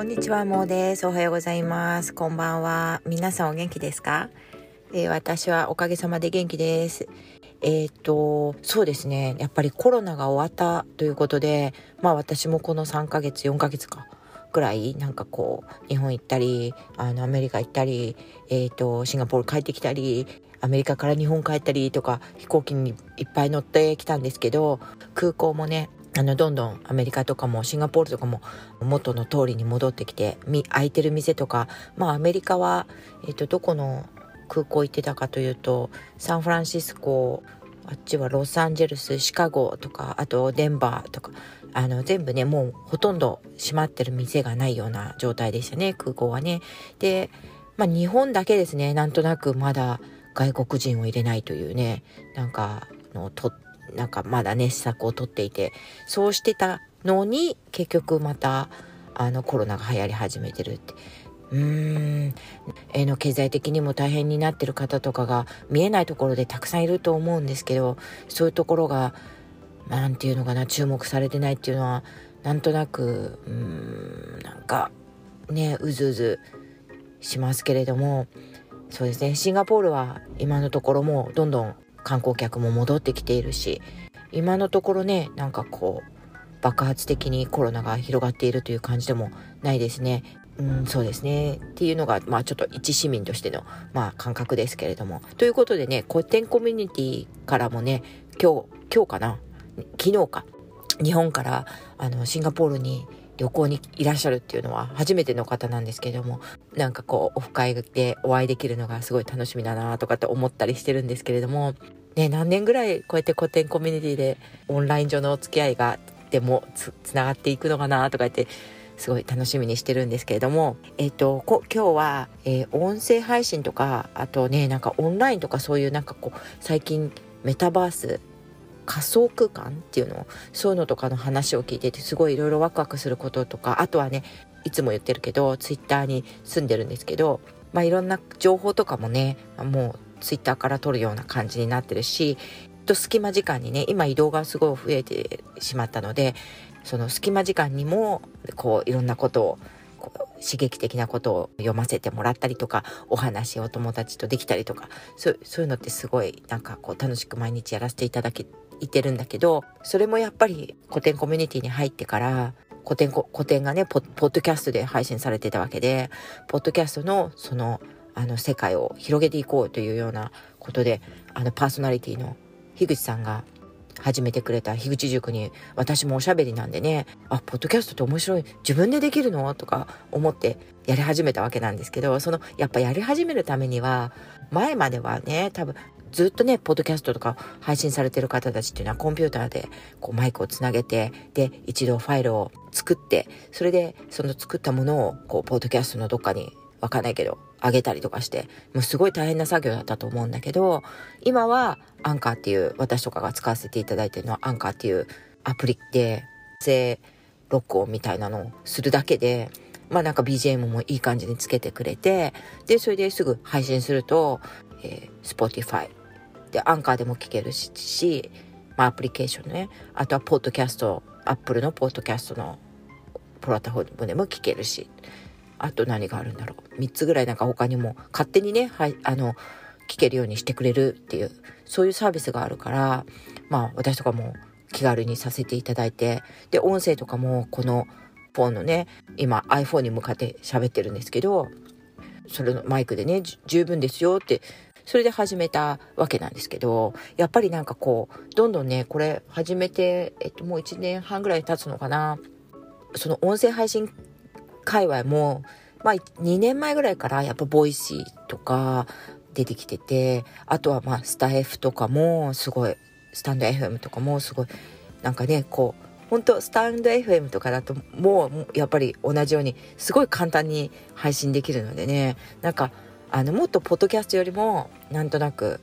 こんにちは、もうです。おはようございます。こんばんは。皆さんお元気ですか、えー、私はおかげさまで元気です。えっ、ー、と、そうですね。やっぱりコロナが終わったということで、まあ私もこの3ヶ月、4ヶ月か。ぐらいなんかこう日本行ったりあのアメリカ行ったり、えーと、シンガポール帰ってきたりアメリカから日本帰ったりとか飛行機にいっぱい乗ってきたんですけど空港もねあのどんどんアメリカとかもシンガポールとかも元の通りに戻ってきて空いてる店とかまあアメリカは、えーと、どこの空港行ってたかというとサンフランシスコあっちはロサンゼルスシカゴとかあとデンバーとかあの全部ねもうほとんど閉まってる店がないような状態でしたね空港はね。でまあ日本だけですねなんとなくまだ外国人を入れないというねなんかのとってなんかまだね施策を取っていてそうしてたのに結局またあのコロナが流行り始めてるって。うーん、の経済的にも大変になってる方とかが見えないところでたくさんいると思うんですけどそういうところが何て言うのかな注目されてないっていうのはなんとなくうーんなんかねうずうずしますけれどもそうですね。シンガポールは今のところもどんどん観光客も戻ってきているし今のところねなんかこう爆発的にコロナが広がっているという感じでもないですね。うん、そうですね。っていうのが、まあちょっと一市民としての、まあ感覚ですけれども。ということでね、古典コミュニティからもね、今日、今日かな？昨日か？日本からあのシンガポールに旅行にいらっしゃるっていうのは初めての方なんですけどもなんかこうオフ会でお会いできるのがすごい楽しみだなとかって思ったりしてるんですけれどもね何年ぐらいこうやって古典コミュニティでオンライン上のお付き合いがでもつながっていくのかなとか言ってすごい楽しみにしてるんですけれども、えっ、ー、と、今日は、えー、音声配信とか、あとね、なんかオンラインとかそういうなんかこう、最近メタバース仮想空間っていうのそういうのとかの話を聞いててすごいいろいろワクワクすることとかあとはねいつも言ってるけどツイッターに住んでるんですけどまあいろんな情報とかもねもうツイッターから撮るような感じになってるしと隙間時間にね今移動がすごい増えてしまったのでその隙間時間にもこういろんなことを刺激的なことを読ませてもらったりとかお話をお友達とできたりとかそういうのってすごいなんかこう楽しく毎日やらせていただけてるんだけどそれもやっぱり古典コミュニティに入ってから古典古典がねポッドキャストで配信されてたわけでポッドキャストのそのあの世界を広げていこうというようなことであのパーソナリティの樋口さんが始めてくれた樋口塾に私もおしゃべりなんでねあポッドキャストって面白い自分でできるのとか思ってやり始めたわけなんですけどそのやっぱやり始めるためには前まではね多分ずっとねポッドキャストとか配信されてる方たちっていうのはコンピューターでこうマイクをつなげてで一度ファイルを作ってそれでその作ったものをこうポッドキャストのどっかにわかんないけどあげたりとかしてもうすごい大変な作業だったと思うんだけど今はアンカーっていう私とかが使わせていただいてるのはアンカーっていうアプリで声録音みたいなのをするだけでまあなんか BGM もいい感じにつけてくれてでそれですぐ配信すると、えー、Spotify でアンカーでも聞けるし、まあ、アプリケーションね。あとはポッドキャストアップルのポッドキャストのプラットフォームでも聞けるし。あと何があるんだろう。3つぐらいなんか他にも勝手にねはいあの聞けるようにしてくれるっていうそういうサービスがあるからまあ私とかも気軽にさせていただいてで音声とかもこのフォンのね今 iPhone に向かって喋ってるんですけどそれのマイクでね十分ですよってそれで始めたわけなんですけどやっぱりなんかこうどんどんねこれ始めて、えっと、もう1年半ぐらい経つのかな。その音声配信界隈も、まあ、2年前ぐらいからやっぱ Voicy とか出てきててあとはまあスタ F とかもすごいスタンド FM とかもすごいなんかねこう本当スタンド FM とかだともうやっぱり同じようにすごい簡単に配信できるのでねなんかあのもっとポッドキャストよりもなんとなく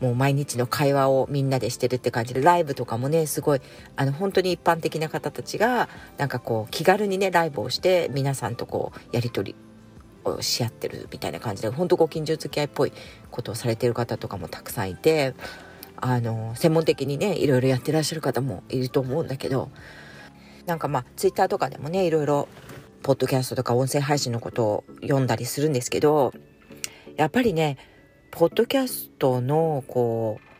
もう毎日の会話をみんなでしてるって感じでライブとかもねすごいあの本当に一般的な方たちがなんかこう気軽にねライブをして皆さんとこうやり取りをし合ってるみたいな感じで本当ご近所付き合いっぽいことをされてる方とかもたくさんいてあの専門的にねいろいろやってらっしゃる方もいると思うんだけどなんかまあツイッターとかでもねいろいろポッドキャストとか音声配信のことを読んだりするんですけど、やっぱりね、ポッドキャストの、こう、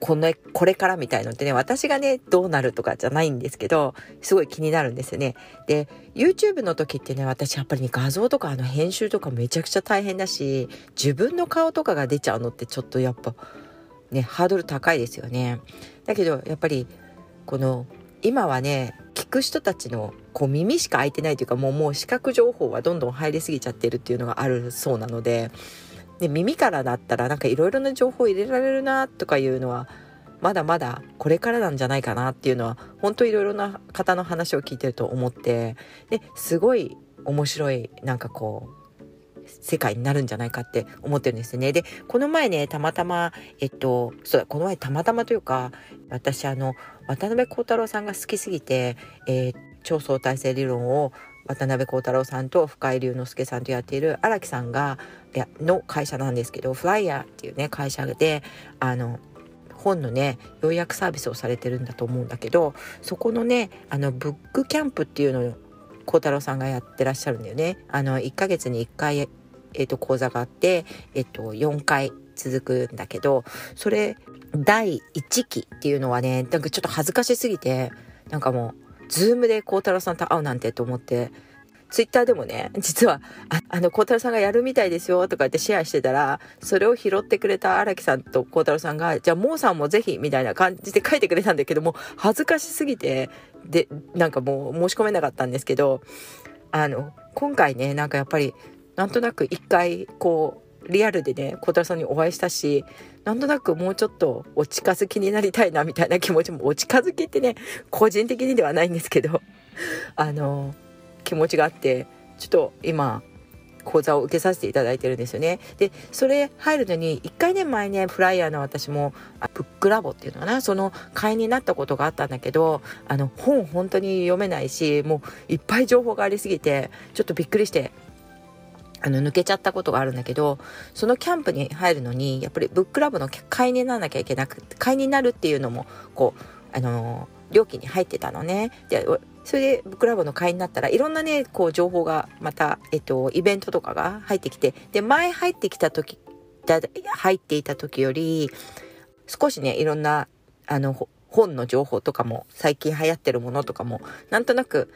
この、これからみたいのってね、私がね、どうなるとかじゃないんですけど、すごい気になるんですよね。で、YouTube の時ってね、私やっぱりね、画像とかあの編集とかめちゃくちゃ大変だし、自分の顔とかが出ちゃうのってちょっとやっぱ、ね、ハードル高いですよね。だけど、やっぱり、この、今はね、聞く人たちのこう耳しか開いてないというかもうもう視覚情報はどんどん入りすぎちゃってるっていうのがあるそうなのでで耳からだったらなんかいろいろな情報入れられるなとかいうのはまだまだこれからなんじゃないかなっていうのは本当いろいろな方の話を聞いてると思ってですごい面白いなんかこう世界になるんじゃないかって思ってるんですね。で、この前ね、たまたま、えっと、そうだ、この前たまたまというか、私あの、渡辺幸太郎さんが好きすぎて、えー、超相対性理論を渡辺幸太郎さんと深井龍之介さんとやっている荒木さんがやの会社なんですけどフライヤーっていうね会社であの本のね要約サービスをされてるんだと思うんだけどそこのねあのブックキャンプっていうのを幸太郎さんがやってらっしゃるんだよね。あの1ヶ月に1回、えーと、講座があって、えーと、4回続くんだけどそれ第1期っていうのはねなんかちょっと恥ずかしすぎてなんかもう Zoom で孝太郎さんと会うなんてと思って、ツイッターでもね、実は、ああの、孝太郎さんがやるみたいですよとか言ってシェアしてたら、それを拾ってくれた荒木さんと孝太郎さんが、じゃあ、モーさんもぜひ、みたいな感じで書いてくれたんだけども、恥ずかしすぎて、で、なんかもう申し込めなかったんですけど、あの、今回ね、なんかやっぱり、なんとなく一回、こう、リアルでね、小太郎さんにお会いしたし、なんとなくもうちょっとお近づきになりたいなみたいな気持ちも、お近づきってね、個人的にではないんですけど、あの、気持ちがあって、ちょっと今、講座を受けさせていただいてるんですよね。で、それ入るのに、1回ね前ね、フライヤーの私も、ブックラボっていうのかな、その会員になったことがあったんだけど、あの、本本当に読めないし、もういっぱい情報がありすぎて、ちょっとびっくりして、あの抜けちゃったことがあるんだけどそのキャンプに入るのにやっぱりブックラブの会員にならなきゃいけなくて会員になるっていうのもこうあの料金に入ってたのね。でそれでブックラブの会員になったらいろんなねこう情報がまた、えっと、イベントとかが入ってきてで前入ってきた時だ入っていた時より少しねいろんなあの本の情報とかも最近流行ってるものとかもなんとなく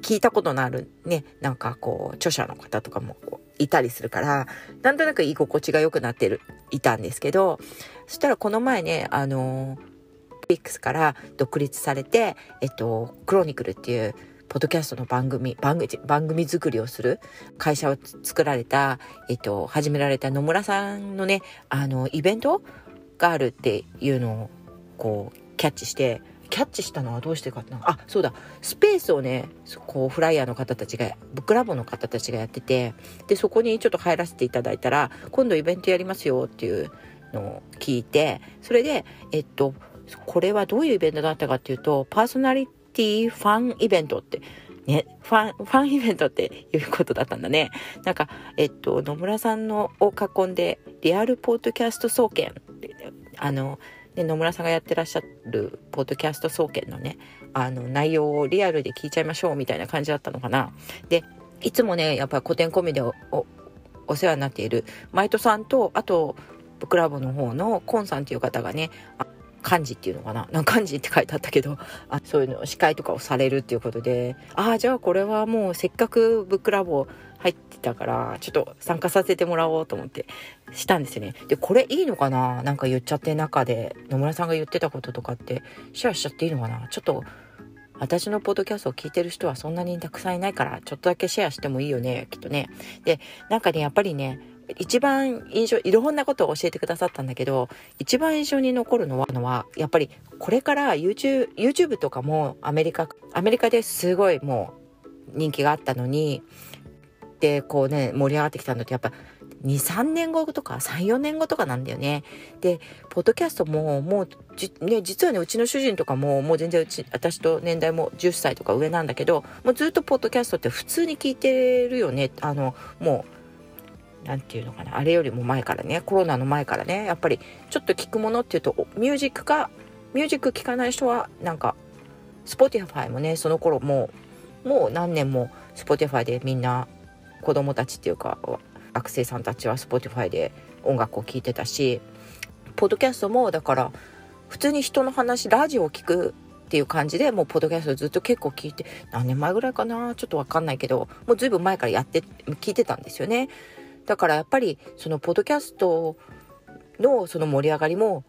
聞いたことのあるね、なんかこう、著者の方とかもいたりするから、なんとなく居心地が良くなってる、いたんですけど、そしたらこの前ね、あの、ピックスから独立されて、えっと、クロニクルっていう、ポッドキャストの番組、番組、番組作りをする会社を作られた、えっと、始められた野村さんのね、あの、イベントがあるっていうのを、こう、キャッチして、キャッチしたのはどうしてかな？あそうだスペースをねこうフライヤーの方たちがブックラボの方たちがやっててでそこにちょっと入らせていただいたら今度イベントやりますよっていうのを聞いてそれでえっとこれはどういうイベントだったかっていうとパーソナリティファンイベントってね、ファン、ファンイベントっていうことだったんだね。なんか、えっと、野村さんのを囲んで、リアルポッドキャスト総研、あの、で野村さんがやってらっしゃるポッドキャスト総研のねあの内容をリアルで聞いちゃいましょうみたいな感じだったのかな。でいつもねやっぱり古典コミでお世話になっているマイトさんとあとクラブの方のコンさんっていう方がね漢字っていうのかな？なんか漢字って書いてあったけどあそういうの司会とかをされるっていうことで。ああじゃあこれはもうせっかくブックラボ入ってたからちょっと参加させてもらおうと思ってしたんですよね。でこれいいのかな？なんか言っちゃって中で野村さんが言ってたこととかってシェアしちゃっていいのかな？ちょっと私のポッドキャストを聞いてる人はそんなにたくさんいないからちょっとだけシェアしてもいいよねきっとね。でなんかねやっぱりね一番印象いろんなことを教えてくださったんだけど一番印象に残るのはのはやっぱりこれから YouTube, YouTube とかもアメリカアメリカですごいもう人気があったのにでこうね盛り上がってきたのってやっぱ23年後とか34年後とかなんだよね。でポッドキャストももうね、実はねうちの主人とかももう全然うち私と年代も10歳とか上なんだけどもうずっとポッドキャストって普通に聞いてるよねあのもう何て言うのかなあれよりも前からねコロナの前からねやっぱりちょっと聞くものっていうとミュージックかミュージック聞かない人はなんか Spotify もねその頃もうもう何年も Spotify でみんな子供たちっていうか学生さんたちは Spotify で音楽を聴いてたしポッドキャストもだから普通に人の話ラジオを聞くっていう感じでもうポッドキャストずっと結構聞いて何年前ぐらいかなちょっと分かんないけどもうずいぶん前からやって聞いてたんですよね。だからやっぱりそのポッドキャストのその盛り上がりも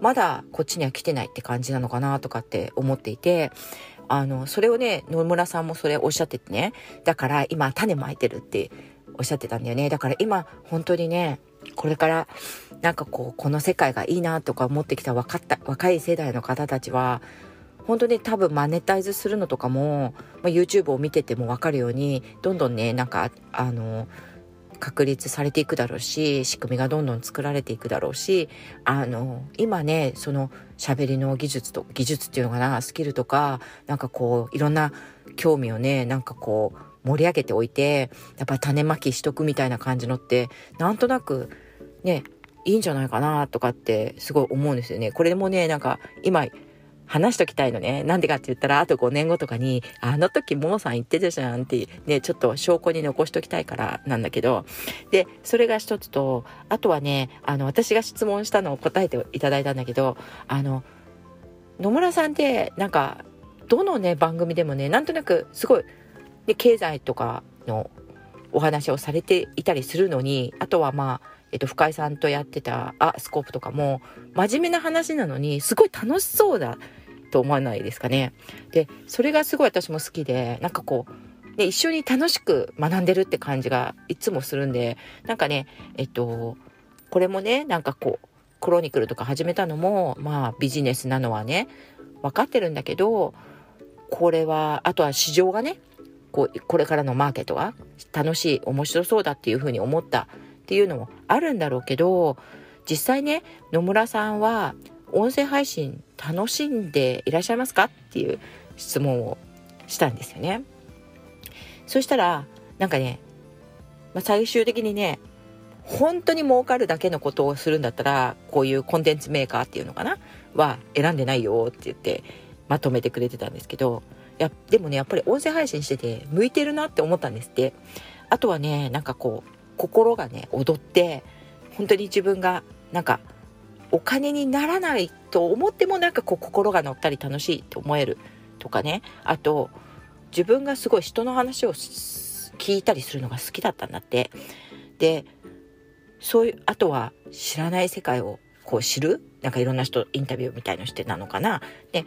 まだこっちには来てないって感じなのかなとかって思っていてあのそれをね野村さんもそれおっしゃっててね。だから今種まいてるっておっしゃってたんだよね。だから今本当にねこれからなんかこうこの世界がいいなとか思ってきた分かった若い世代の方たちは本当に多分マネタイズするのとかも、まあ、YouTube を見てても分かるようにどんどんねなんかあの確立されていくだろうし仕組みがどんどん作られていくだろうしあの今ねその喋りの技術と技術っていうのかなスキルとかなんかこういろんな興味をねなんかこう盛り上げておいてやっぱ種まきしとくみたいな感じのってなんとなくねいいんじゃないかなとかってすごい思うんですよね。これもねなんか今話しときたいのね。なんでかって言ったら、あと5年後とかに、あの時モーさん言ってたじゃんって、ね、ちょっと証拠に残しときたいからなんだけど、で、それが一つと、あとはね、あの、私が質問したのを答えていただいたんだけど、あの、野村さんってなんか、どのね、番組でもね、なんとなくすごい、で、経済とかのお話をされていたりするのに、あとはまあ、えっと、深井さんとやってた、あ、スコープとかも、真面目な話なのに、すごい楽しそうだと思わないですかね。で、それがすごい私も好きで、なんかこう、ね、一緒に楽しく学んでるって感じがいつもするんで、なんかね、えっと、これもね、なんかこう、クロニクルとか始めたのも、まあビジネスなのはね、分かってるんだけど、これは、あとは市場がね、こう、これからのマーケットが楽しい、面白そうだっていうふうに思ったっていうのもあるんだろうけど実際ね野村さんは音声配信楽しんでいらっしゃいますかっていう質問をしたんですよね。そしたらなんかね、まあ、最終的にね本当に儲かるだけのことをするんだったらこういうコンテンツメーカーっていうのかなは選んでないよって言ってまとめてくれてたんですけどいやでもねやっぱり音声配信してて向いてるなって思ったんですってあとはねなんかこう心がね踊って本当に自分がなんかお金にならないと思ってもなんかこう心が乗ったり楽しいって思えるとかね。あと自分がすごい人の話を聞いたりするのが好きだったんだって。でそういうあとは知らない世界をこう知る？なんかいろんな人インタビューみたいのしてなのかな。で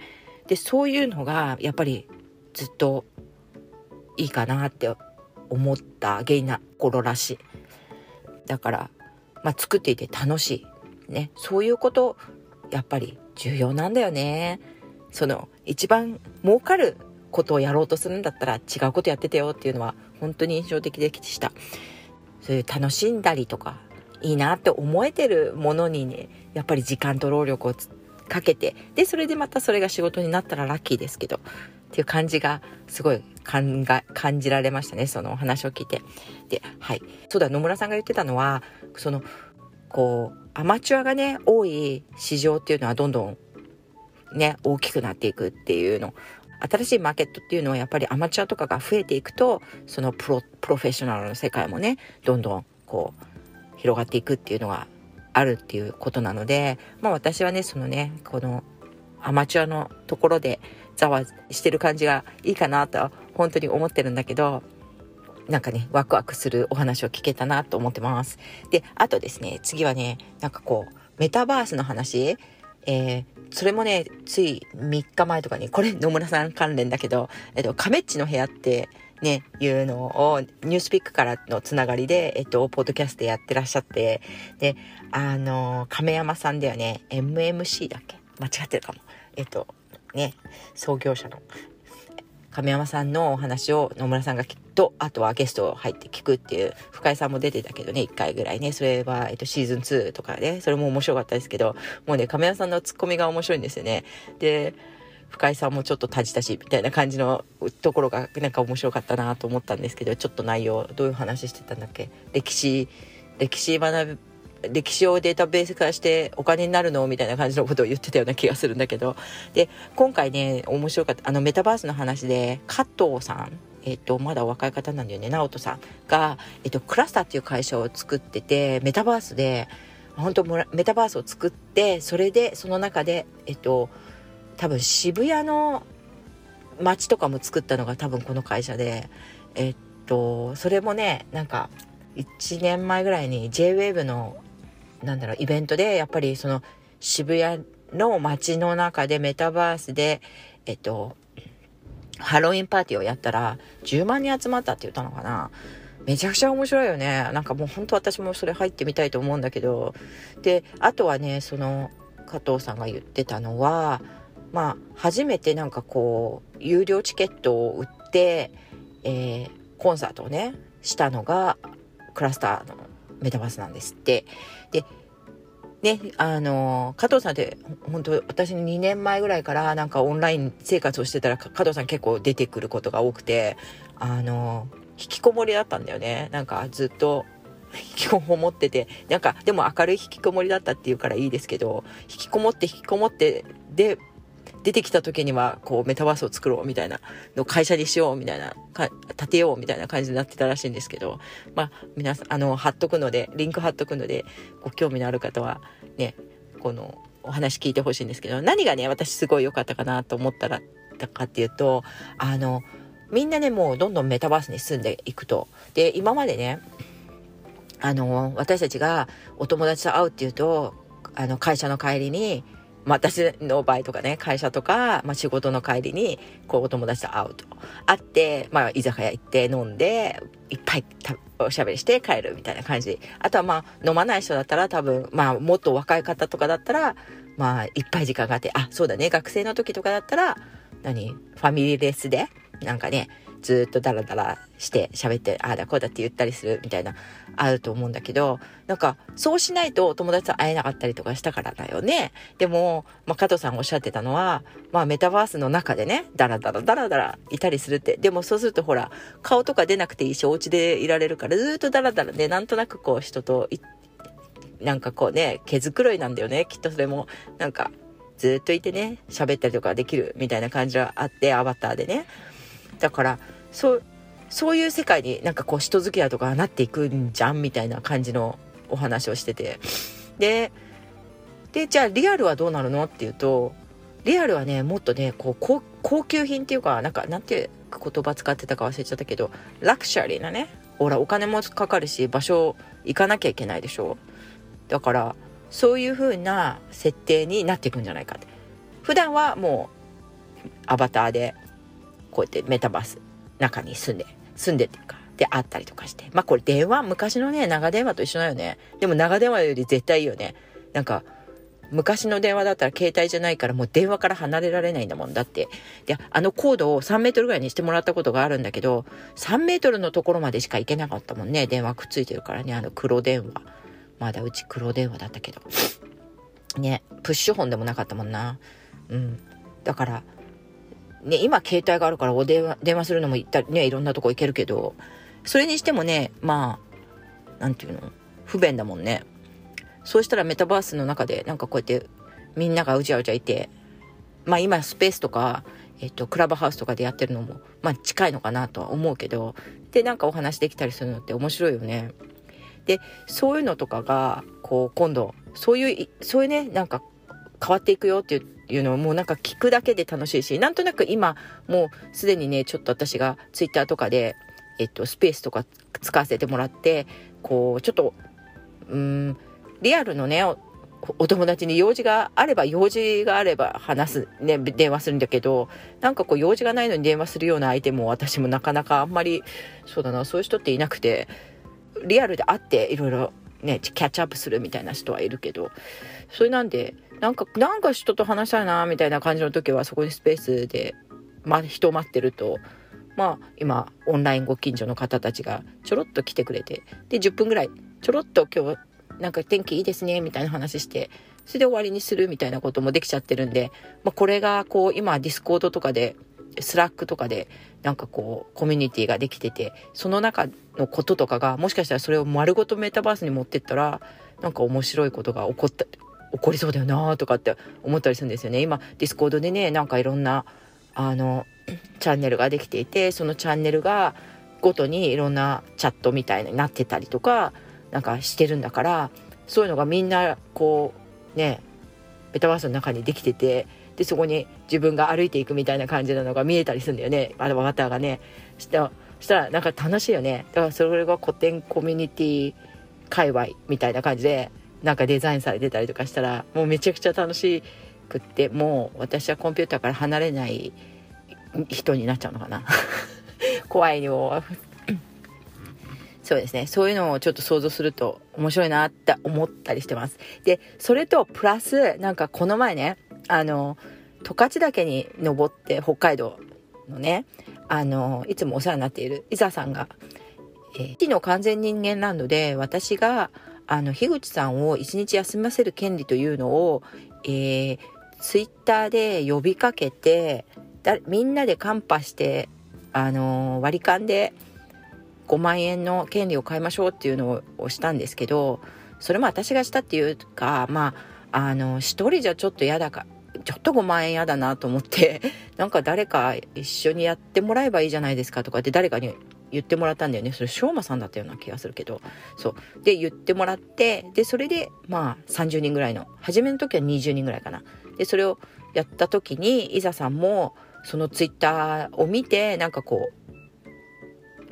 でそういうのがやっぱりずっといいかなって思った原因な心らしい。だから、まあ、作っていて楽しい。ね。そういうこと、やっぱり重要なんだよね。その、一番儲かることをやろうとするんだったら違うことやっててよっていうのは本当に印象的でした。そういう楽しんだりとか、いいなって思えてるものにね、やっぱり時間と労力をかけて、で、それでまたそれが仕事になったらラッキーですけど、っていう感じがすごい感が感じられましたねそのお話を聞いて。ではいそうだ野村さんが言ってたのはそのこうアマチュアがね多い市場っていうのはどんどんね大きくなっていくっていうの新しいマーケットっていうのはやっぱりアマチュアとかが増えていくとそのプロプロフェッショナルの世界もねどんどんこう広がっていくっていうのがあるっていうことなのでまあ私はねそのねこのアマチュアのところでざわしてる感じがいいかなと本当に思ってるんだけど、なんかね、ワクワクするお話を聞けたなと思ってます。で、あとですね、次はね、なんかこう、メタバースの話、えー、それもね、つい3日前とかに、これ野村さん関連だけど、えっと、亀っちの部屋ってね、いうのを、ニュースピックからのつながりで、えっと、ポッドキャストやってらっしゃって、で、あの、亀山さんではね、MMC だっけ？間違ってるかも。えっと、ね、創業者の亀山さんのお話を野村さんがきっと、あとはゲスト入って聞くっていう、深井さんも出てたけどね、1回ぐらいね、それは、えっと、シーズン2とかね、それも面白かったですけど、もうね、亀山さんのツッコミが面白いんですよね。で、深井さんもちょっとたじたしみたいな感じのところがなんか面白かったなと思ったんですけどちょっと内容どういう話してたんだっけ？歴史歴史学歴史をデータベース化してお金になるのみたいな感じのことを言ってたような気がするんだけど。で今回ね面白かったあのメタバースの話で加藤さんえっと、まだお若い方なんだよね、直人さんが、えっと、クラスターっていう会社を作ってて、メタバースで、本当メタバースを作って、それで、その中で、えっと、多分渋谷の街とかも作ったのが多分この会社で、えっと、それもね、なんか、1年前ぐらいに JWAVE の、なんだろう、イベントで、やっぱりその渋谷の街の中でメタバースで、えっと、ハロウィンパーティーをやったら10万人集まったって言ったのかな？めちゃくちゃ面白いよね。なんかもう本当私もそれ入ってみたいと思うんだけど。で、あとはね、その加藤さんが言ってたのは、まあ、初めてなんかこう、有料チケットを売って、えー、コンサートをね、したのが、クラスターのメタバースなんですって。で、ね、あの、加藤さんって本当私2年前ぐらいからなんかオンライン生活をしてたら加藤さん結構出てくることが多くて、あの、引きこもりだったんだよね。なんかずっと引きこもってて、なんかでも明るい引きこもりだったっていうからいいですけど、引きこもって引きこもって、で、出てきた時には、こう、メタバースを作ろうみたいなの会社にしようみたいな、か立てようみたいな感じになってたらしいんですけど、まあ、皆さん、あの、貼っとくので、リンク貼っとくので、ご興味のある方は、ね、この、お話聞いてほしいんですけど、何がね、私すごい良かったかなと思ったら、たかっていうと、あの、みんなね、もうどんどんメタバースに住んでいくと。で、今までね、あの、私たちがお友達と会うっていうと、あの、会社の帰りに、まあ、私の場合とかね、会社とか、まあ、仕事の帰りに、こう、お友達と会うと。会って、まあ、居酒屋行って飲んで、いっぱいおしゃべりして帰るみたいな感じ。あとはまあ、飲まない人だったら多分、まあ、もっと若い方とかだったら、まあ、いっぱい時間があって、あ、そうだね、学生の時とかだったら、何？ファミリーレスで、なんかね、ずっとダラダラして喋って、ああだこうだって言ったりするみたいな、あると思うんだけど、なんか、そうしないと友達と会えなかったりとかしたからだよね。でも、まあ、加藤さんがおっしゃってたのは、まあ、メタバースの中でね、ダラダラダラダラいたりするって。でもそうするとほら、顔とか出なくていいし、お家でいられるから、ずっとダラダラで、なんとなくこう、人となんかこうね、毛づくろいなんだよね。きっとそれも、なんか、ずっといてね、喋ったりとかできるみたいな感じがあって、アバターでね。だからそうそういう世界になんかこう人付き合いとかなっていくんじゃんみたいな感じのお話をしてて。ででじゃあリアルはどうなるのっていうとリアルはねもっとねこう高級品っていうかなんかなんて言葉使ってたか忘れちゃったけどラクシャリーなねほらお金もかかるし場所行かなきゃいけないでしょ。だからそういう風な設定になっていくんじゃないかって。普段はもうアバターでこうやってメタバース中に住んで、住んでっていうか、であったりとかして。まあこれ電話、昔のね、長電話と一緒だよね。でも長電話より絶対いいよね。なんか、昔の電話だったら携帯じゃないからもう電話から離れられないんだもんだって。で、あのコードを3メートルぐらいにしてもらったことがあるんだけど、3メートルのところまでしか行けなかったもんね。電話くっついてるからね、あの黒電話。まだうち黒電話だったけど。ね、プッシュホンでもなかったもんな。うん。だから、ね、今携帯があるからお電話、電話するのも行ったりね、いろんなとこ行けるけど、それにしてもね、まあ、なんていうの、不便だもんね。そうしたらメタバースの中で、なんかこうやってみんながうじゃうじゃいて、まあ今スペースとか、えっと、クラブハウスとかでやってるのも、まあ近いのかなとは思うけど、で、なんかお話できたりするのって面白いよね。で、そういうのとかが、こう、今度、そういう、そういうね、なんか変わっていくよっていうのをもうなんか聞くだけで楽しいし、なんとなく今もうすでにね、ちょっと私がツイッターとかで、えっと、スペースとか使わせてもらって、こう、ちょっと、うん、リアルのね、お友達に用事があれば用事があれば話す、ね、電話するんだけど、なんかこう用事がないのに電話するような相手も私もなかなかあんまり、そうだな、そういう人っていなくて、リアルで会っていろいろね、キャッチアップするみたいな人はいるけど、それなんで、なんか、なんか人と話したいな、みたいな感じの時は、そこにスペースで、ま、人を待ってると、まあ、今、オンラインご近所の方たちがちょろっと来てくれて、で、10分ぐらい、ちょろっと今日、なんか天気いいですね、みたいな話して、それで終わりにするみたいなこともできちゃってるんで、まあ、これが、こう、今、 Discord とかで、 Slack とかで、なんかこう、コミュニティができてて、その中のこととかが、もしかしたらそれを丸ごとメタバースに持ってったら、なんか面白いことが起こった、起こりそうだよなとかって思ったりするんですよね。今、 Discord でね、なんかいろんな、あの、チャンネルができていてそのチャンネルがごとにいろんなチャットみたいになってたりとかなんかしてるんだからそういうのがみんなこうねメタバースの中にできててでそこに自分が歩いていくみたいな感じなのが見えたりするんだよね。アバターがね。したしたらなんか楽しいよね。だからそれが古典コミュニティ界隈みたいな感じでなんかデザインされてたりとかしたらもうめちゃくちゃ楽しくってもう私はコンピューターから離れない人になっちゃうのかな。怖いよ。そうですね。そういうのをちょっと想像すると面白いなって思ったりしてます。でそれとプラスなんかこの前ねあの十勝岳に登って北海道のねあのいつもお世話になっている伊沢さんが「えー、の完全人間ランドで私があの樋口さんを一日休ませる権利というのを、えー、ツイッターで呼びかけてだみんなでカンパしてあの割り勘で5万円の権利を買いましょうっていうのをしたんですけどそれも私がしたっていうかまああの一人じゃちょっと嫌だかちょっと5万円嫌だなと思って なんか誰か一緒にやってもらえばいいじゃないですかとかって誰かに言ってもらったんだよね。それ翔馬さんだったような気がするけど。そう。で言ってもらってでそれでまあ30人ぐらいの初めの時は20人ぐらいかな。でそれをやった時にいざさんもそのツイッターを見てなんかこう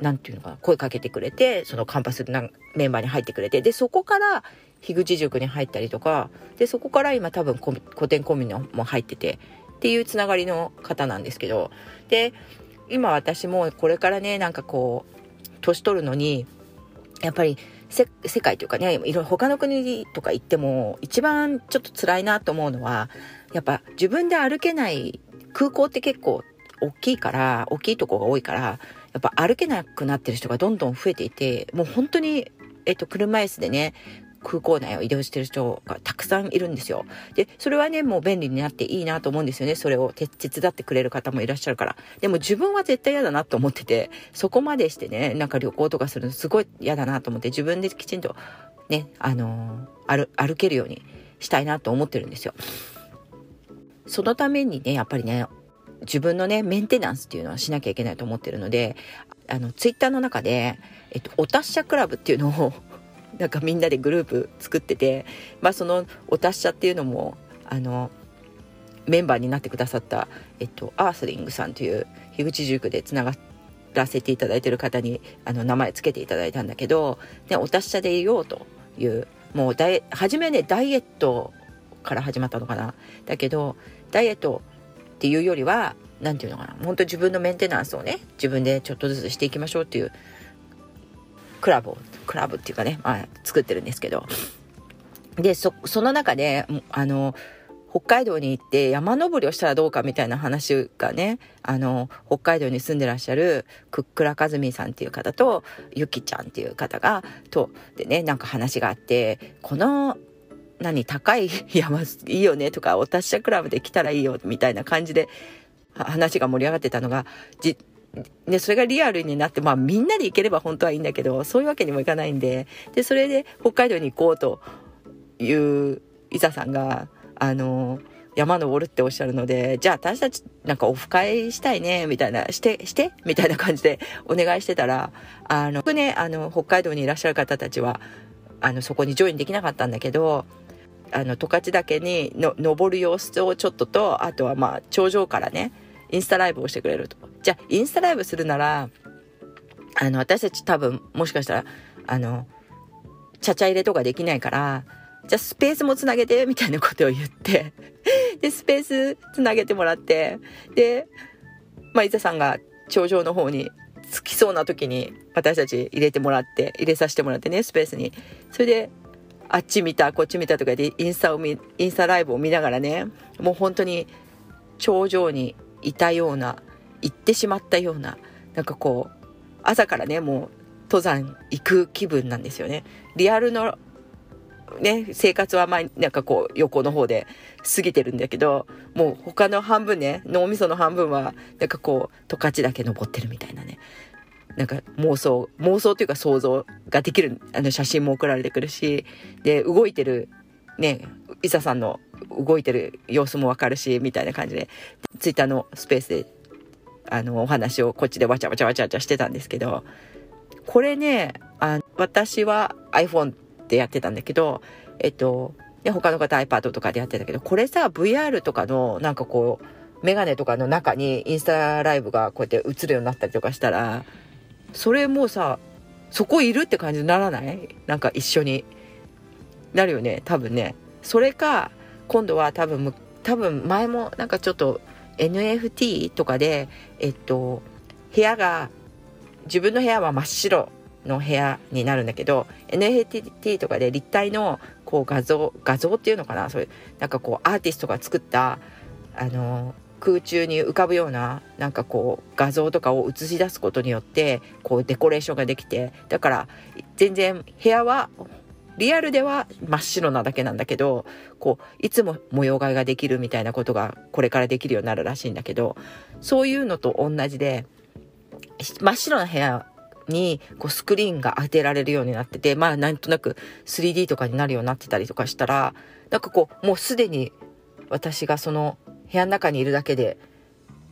何て言うのかな声かけてくれてそのカンパスのメンバーに入ってくれてでそこから樋口塾に入ったりとかでそこから今多分古典コンビニも入っててっていうつながりの方なんですけどで今私もこれからねなんかこう年取るのにやっぱり世界というかねいろいろ他の国とか行っても一番ちょっと辛いなと思うのはやっぱ自分で歩けない空港って結構大きいから大きいとこが多いからやっぱ歩けなくなってる人がどんどん増えていてもう本当にえっと、車椅子でね空港内を移動してる人がたくさんいるんですよ。で、それはね、もう便利になっていいなと思うんですよね。それを手伝ってくれる方もいらっしゃるから。でも自分は絶対嫌だなと思ってて、そこまでしてね、なんか旅行とかするのすごい嫌だなと思って、自分できちんとね、あのー、歩けるようにしたいなと思ってるんですよ。そのためにね、やっぱりね、自分のね、メンテナンスっていうのはしなきゃいけないと思ってるので、あの、ツイッターの中で、えっと、お達者クラブっていうのをなんかみんなでグループ作ってて、まあ、そのお達者っていうのもあのメンバーになってくださった、えっと、アースリングさんという樋口塾でつながらせていただいてる方にあの名前つけていただいたんだけど、ね、お達者でいようというもうダイ初めねダイエットから始まったのかな。だけどダイエットっていうよりは何て言うのかな。本当自分のメンテナンスをね自分でちょっとずつしていきましょうっていうクラブをクラブっていうかね、まあ、作ってるんですけど。でその中であの北海道に行って山登りをしたらどうかみたいな話がねあの北海道に住んでらっしゃるクックラカズミさんっていう方とゆきちゃんっていう方がとでねなんか話があってこの何高い山いいよねとかお達者クラブで来たらいいよみたいな感じで話が盛り上がってたのがじで、それがリアルになって、まあみんなで行ければ本当はいいんだけど、そういうわけにもいかないんで、で、それで北海道に行こうという伊佐さんが、あの、山登るっておっしゃるので、じゃあ私たちなんかオフ会したいね、みたいな、して、してみたいな感じでお願いしてたら、あの、僕ね、あの、北海道にいらっしゃる方たちは、あの、そこにジョインできなかったんだけど、あの、十勝岳にの登る様子をちょっとと、あとはまあ、頂上からね、インスタライブをしてくれると。じゃあ、インスタライブするなら、あの、私たち多分、もしかしたら、あの、ちゃちゃ入れとかできないから、じゃあスペースもつなげて、みたいなことを言って で、スペースつなげてもらって、で、まあ、伊さんが頂上の方に着きそうな時に、私たち入れてもらって、入れさせてもらってね、スペースに。それで、あっち見た、こっち見たとかで、インスタを見、インスタライブを見ながらね、もう本当に頂上にいたような行ってしまったようななんかこう朝からねもう登山行く気分なんですよね。リアルのね生活はまあなんかこう横の方で過ぎてるんだけどもう他の半分ね脳みその半分はなんかこう十勝だけ登ってるみたいなね。なんか妄想妄想というか想像ができるあの写真も送られてくるしで動いてるね伊佐さんの動いてる様子もわかるしみたいな感じでツイッターのスペースであの、お話をこっちでわちゃわちゃわちゃわちゃしてたんですけど、これね、あ私は iPhone でやってたんだけど、えっと、で、他の方 iPad とかでやってたけど、これさ、VR とかの、なんかこう、メガネとかの中にインスタライブがこうやって映るようになったりとかしたら、それもうさ、そこいるって感じにならない？なんか一緒に？なるよね、多分ね。それか、今度は多分、多分前もなんかちょっと NFT とかで、えっと、部屋が、自分の部屋は真っ白の部屋になるんだけど NFT とかで立体のこう画像画像っていうのかな？そういうなんかこうアーティストが作ったあの空中に浮かぶようななんかこう画像とかを映し出すことによってこうデコレーションができてだから全然部屋はリアルでは真っ白なだけなんだけどこういつも模様替えができるみたいなことがこれからできるようになるらしいんだけどそういうのと同じで真っ白な部屋にこうスクリーンが当てられるようになってて、まあなんとなく 3D とかになるようになってたりとかしたら、なんかこう、もうすでに私がその部屋の中にいるだけで、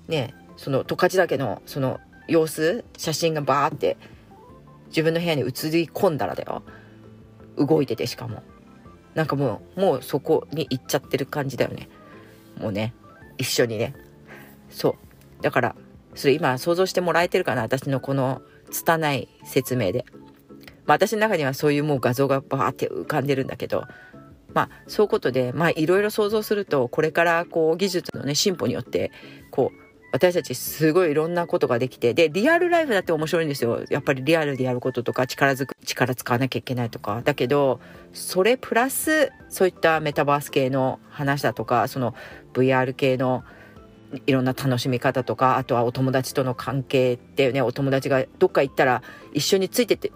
ね、その十勝岳のその様子、写真がバーって自分の部屋に映り込んだらだよ。動いててしかも。なんかもう、もうそこに行っちゃってる感じだよね。もうね、一緒にね。そう。だから、それ今想像してもらえてるかな？私のこの拙い説明で。まあ私の中にはそういうもう画像がバーって浮かんでるんだけど、まあそういうことで、まあいろいろ想像すると、これからこう技術のね、進歩によって、こう、私たちすごいいろんなことができて、で、リアルライフだって面白いんですよ。やっぱりリアルでやることとか、力ずく、力使わなきゃいけないとか。だけど、それプラス、そういったメタバース系の話だとか、その VR 系のいろんな楽しみ方とかあとはお友達との関係ってねお友達がどっか行ったら一緒についてって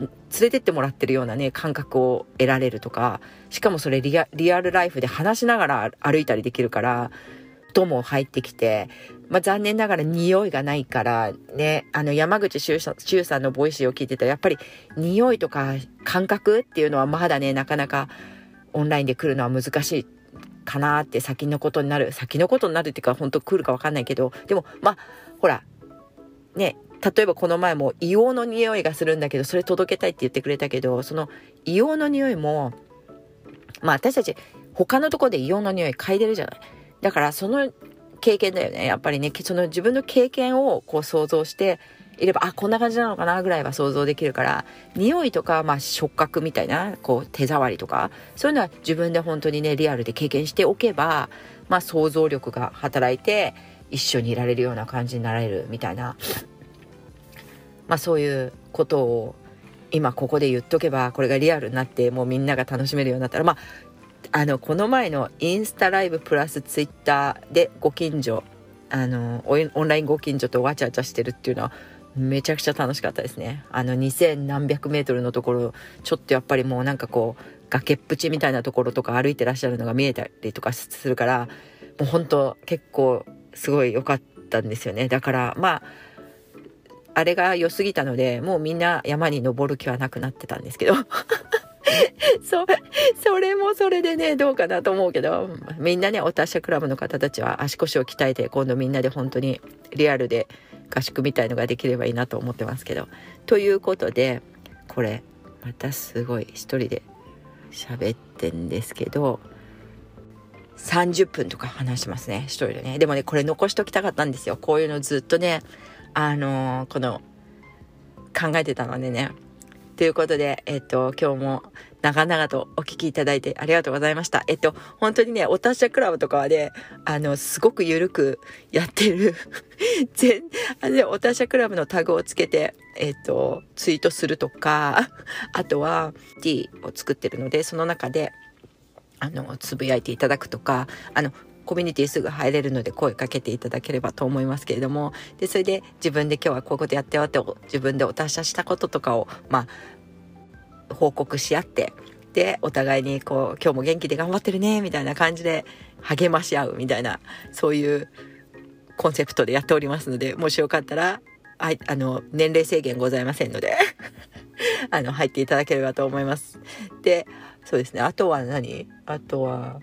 連れてってもらってるようなね感覚を得られるとかしかもそれリアルライフで話しながら歩いたりできるから音も入ってきて、まあ、残念ながら匂いがないからねあの山口周さんの Voicy を聞いてたらやっぱり匂いとか感覚っていうのはまだねなかなかオンラインで来るのは難しいかなって先のことになる先のことになるっていうか本当来るか分かんないけどでもまあほらね例えばこの前も硫黄の匂いがするんだけどそれ届けたいって言ってくれたけどその硫黄の匂いもまあ私たち他のとこで硫黄の匂い嗅いでるじゃない。だからその経験だよね。やっぱりねその自分の経験をこう想像していればあこんな感じなのかなぐらいは想像できるから匂いとか、まあ、触覚みたいなこう手触りとかそういうのは自分で本当にねリアルで経験しておけば、まあ、想像力が働いて一緒にいられるような感じになられるみたいな、まあ、そういうことを今ここで言っとけばこれがリアルになってもうみんなが楽しめるようになったらまああのこの前のインスタライブプラスツイッターでご近所あのオンラインご近所とわちゃわちゃしてるっていうのはめちゃくちゃ楽しかったですね。あの2000何百メートルのところ、ちょっとやっぱりもうなんかこう、崖っぷちみたいなところとか歩いてらっしゃるのが見えたりとかするから、もう本当結構すごい良かったんですよね。だからまあ、あれが良すぎたので、もうみんな山に登る気はなくなってたんですけど。そ、それもそれでね、どうかなと思うけど、みんなね、お達者クラブの方たちは足腰を鍛えて、今度みんなで本当にリアルで合宿みたいのができればいいなと思ってますけど。ということで、これ、またすごい一人で喋ってんですけど、30分とか話しますね、一人でね。でもね、これ残しときたかったんですよ。こういうのずっとね、あのー、この、考えてたのでね。ということで、えっと、今日も長々とお聞きいただいてありがとうございました。えっと、本当にね、お達者クラブとかはね、あの、すごく緩くやってる 全、あの、お達者クラブのタグをつけて、えっと、ツイートするとか、あとは T を作ってるので、その中で、あの、つぶやいていただくとか、あの、コミュニティすぐ入れるので声かけていただければと思いますけれどもでそれで自分で今日はこういうことやってよって自分でお達者したこととかをまあ報告し合ってでお互いにこう今日も元気で頑張ってるねみたいな感じで励まし合うみたいなそういうコンセプトでやっておりますのでもしよかったらはい、あの、年齢制限ございませんので あの、入っていただければと思います。で、そうですね。あとは何？あとは、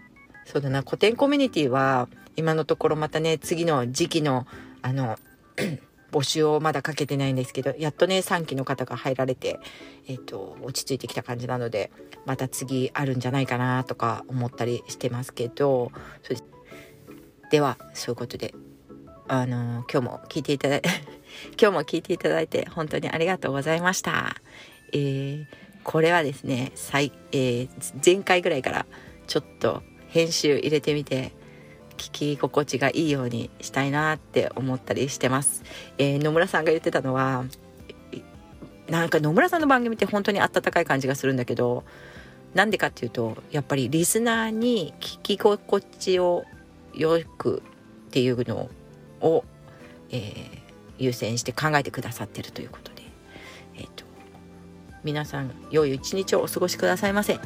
そうだな、古典コミュニティは、今のところまたね、次の時期の、あの、募集をまだかけてないんですけど、やっとね、3期の方が入られて、えっ、と、落ち着いてきた感じなので、また次あるんじゃないかなとか思ったりしてますけど、そうで。では、そういうことで、あの 今日も聞いていただいて、今日も聞いていただいて本当にありがとうございました。えー、これはですね、最、えー、前回ぐらいからちょっと編集入れてみて、聞き心地がいいようにしたいなって思ったりしてます。えー、野村さんが言ってたのは、なんか野村さんの番組って本当に温かい感じがするんだけど、なんでかっていうと、やっぱりリスナーに聞き心地をよくっていうのを、えー、優先して考えてくださってるということで、えーと、皆さん良い一日をお過ごしくださいませ。